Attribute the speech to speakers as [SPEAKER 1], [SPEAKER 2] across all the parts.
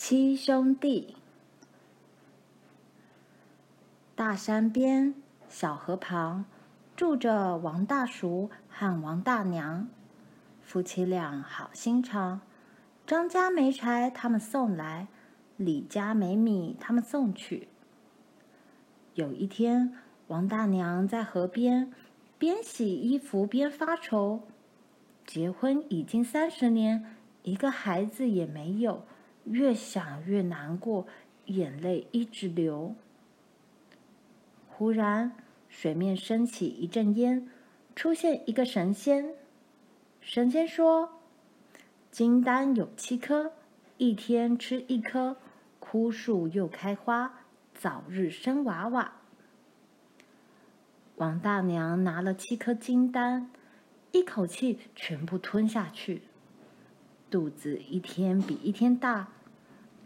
[SPEAKER 1] 七兄弟。大山边，小河旁，住着王大叔和王大娘。夫妻俩好心肠，张家没柴，他们送来；李家没米，他们送去。有一天，王大娘在河边边洗衣服边发愁：结婚已经三十年，一个孩子也没有。越想越难过，眼泪一直流。忽然，水面升起一阵烟，出现一个神仙。神仙说：“金丹有七颗，一天吃一颗，枯树又开花，早日生娃娃。”王大娘拿了七颗金丹，一口气全部吞下去，肚子一天比一天大。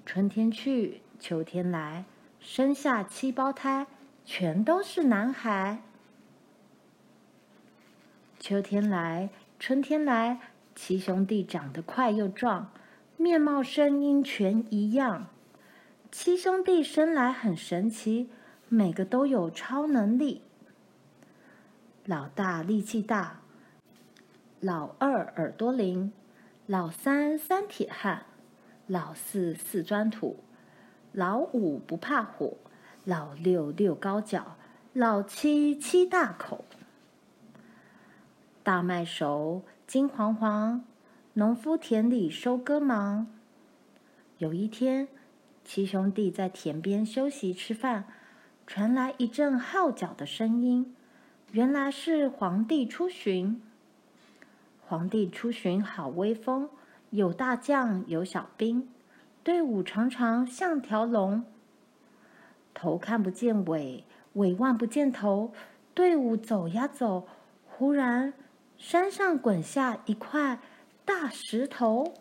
[SPEAKER 1] 春天去，秋天来，生下七胞胎，全都是男孩。秋天来，春天来，七兄弟长得快又壮，面貌声音全一样。七兄弟生来很神奇，每个都有超能力。老大力气大，老二耳朵灵，老三三铁汉。老四四砖土，老五不怕火，老六六高脚，老七七大口。大麦熟，金黄黄，农夫田里收割忙。有一天，七兄弟在田边休息吃饭，传来一阵号角的声音，原来是皇帝出巡。皇帝出巡好威风。有大将，有小兵，队伍长长像条龙。头看不见尾，尾望不见头，队伍走呀走，忽然山上滚下一块大石头。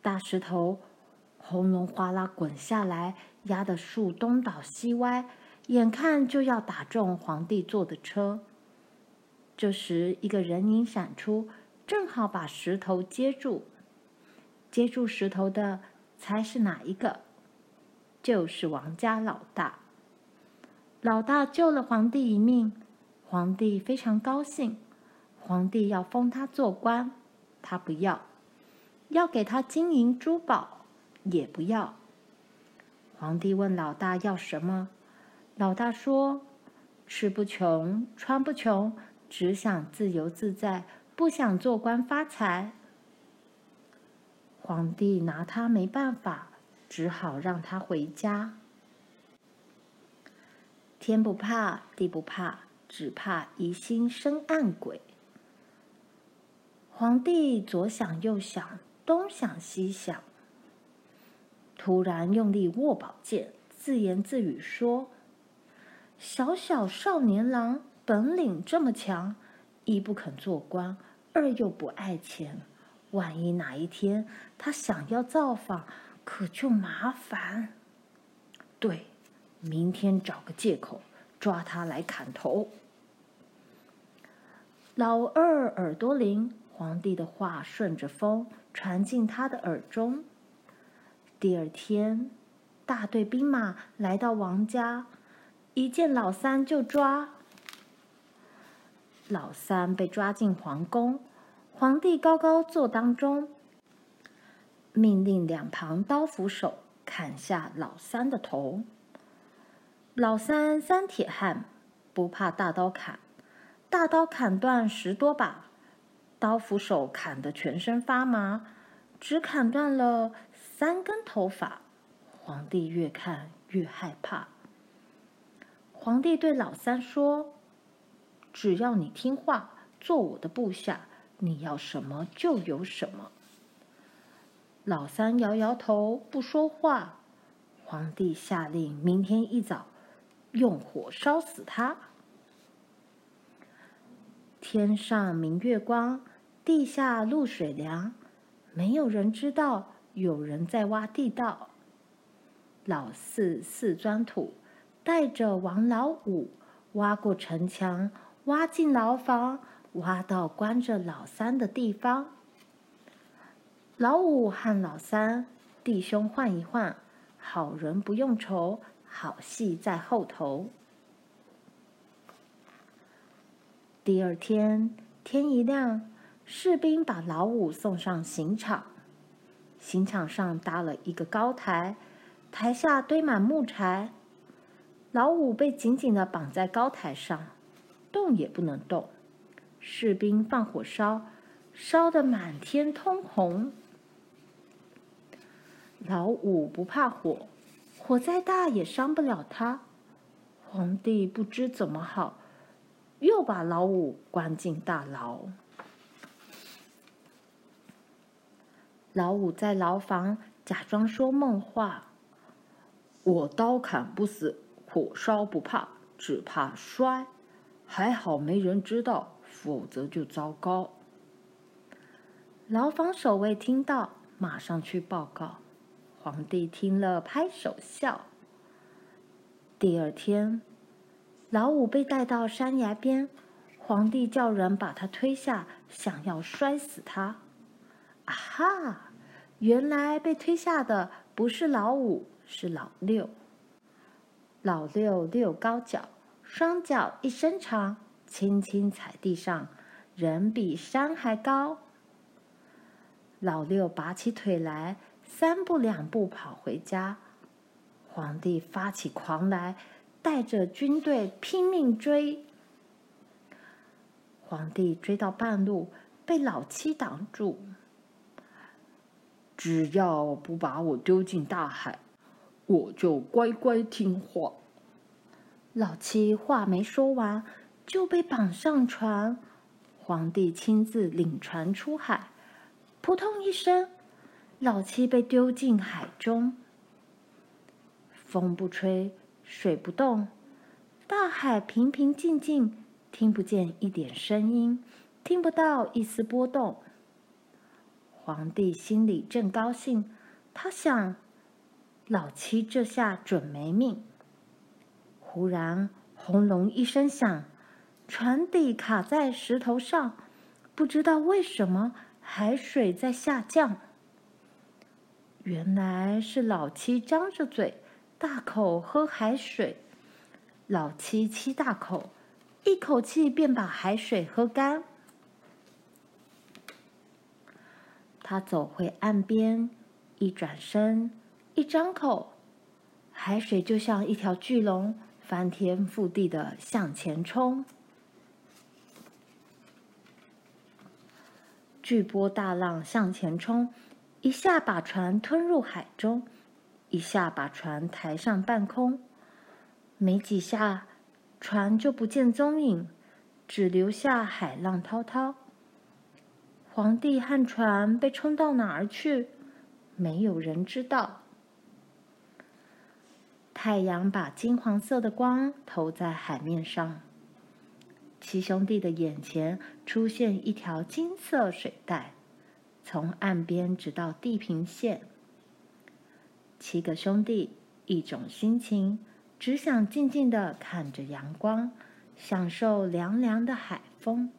[SPEAKER 1] 大石头轰隆哗啦滚下来，压得树东倒西歪，眼看就要打中皇帝坐的车。这时，一个人影闪出。正好把石头接住，接住石头的，猜是哪一个？就是王家老大。老大救了皇帝一命，皇帝非常高兴。皇帝要封他做官，他不要；要给他金银珠宝，也不要。皇帝问老大要什么，老大说：吃不穷，穿不穷，只想自由自在。不想做官发财，皇帝拿他没办法，只好让他回家。天不怕地不怕，只怕疑心生暗鬼。皇帝左想右想，东想西想，突然用力握宝剑，自言自语说：“小小少年郎，本领这么强，一不肯做官。”二又不爱钱，万一哪一天他想要造访，可就麻烦。对，明天找个借口抓他来砍头。老二耳朵灵，皇帝的话顺着风传进他的耳中。第二天，大队兵马来到王家，一见老三就抓。老三被抓进皇宫，皇帝高高坐当中，命令两旁刀斧手砍下老三的头。老三三铁汉，不怕大刀砍，大刀砍断十多把，刀斧手砍得全身发麻，只砍断了三根头发。皇帝越看越害怕。皇帝对老三说。只要你听话，做我的部下，你要什么就有什么。老三摇摇头，不说话。皇帝下令，明天一早用火烧死他。天上明月光，地下露水凉，没有人知道有人在挖地道。老四四砖土，带着王老五挖过城墙。挖进牢房，挖到关着老三的地方。老五和老三弟兄换一换，好人不用愁，好戏在后头。第二天天一亮，士兵把老五送上刑场。刑场上搭了一个高台，台下堆满木柴。老五被紧紧的绑在高台上，动也不能动。士兵放火烧，烧得满天通红。老五不怕火，火再大也伤不了他。皇帝不知怎么好，又把老五关进大牢。老五在牢房假装说梦话：“我刀砍不死，火烧不怕，只怕摔。还好没人知道，否则就糟糕。”牢房守卫听到，马上去报告。皇帝听了，拍手笑。第二天，老五被带到山崖边，皇帝叫人把他推下，想要摔死他。啊哈！原来被推下的不是老五，是老六。老六六高脚，双脚一伸长，轻轻踩地上，人比山还高。老六拔起腿来，三步两步跑回家。皇帝发起狂来，带着军队拼命追。皇帝追到半路，被老七挡住。只要不把我丢进大海，我就乖乖听话。老七话没说完，就被绑上船。皇帝亲自领船出海，扑通一声，老七被丢进海中。风不吹，水不动，大海平平静静，听不见一点声音，听不到一丝波动。皇帝心里正高兴，他想：老七这下准没命。忽然，轰隆一声响，船底卡在石头上，不知道为什么海水在下降。原来是老七张着嘴，大口喝海水。老七七大口，一口气便把海水喝干。他走回岸边，一转身，一张口，海水就像一条巨龙，翻天覆地的向前冲。巨波大浪向前冲，一下把船吞入海中，一下把船抬上半空。没几下，船就不见踪影，只留下海浪滔滔。皇帝和船被冲到哪儿去？没有人知道。太阳把金黄色的光投在海面上，七兄弟的眼前出现一条金色水带，从岸边直到地平线。七个兄弟一种心情，只想静静地看着阳光，享受凉凉的海风。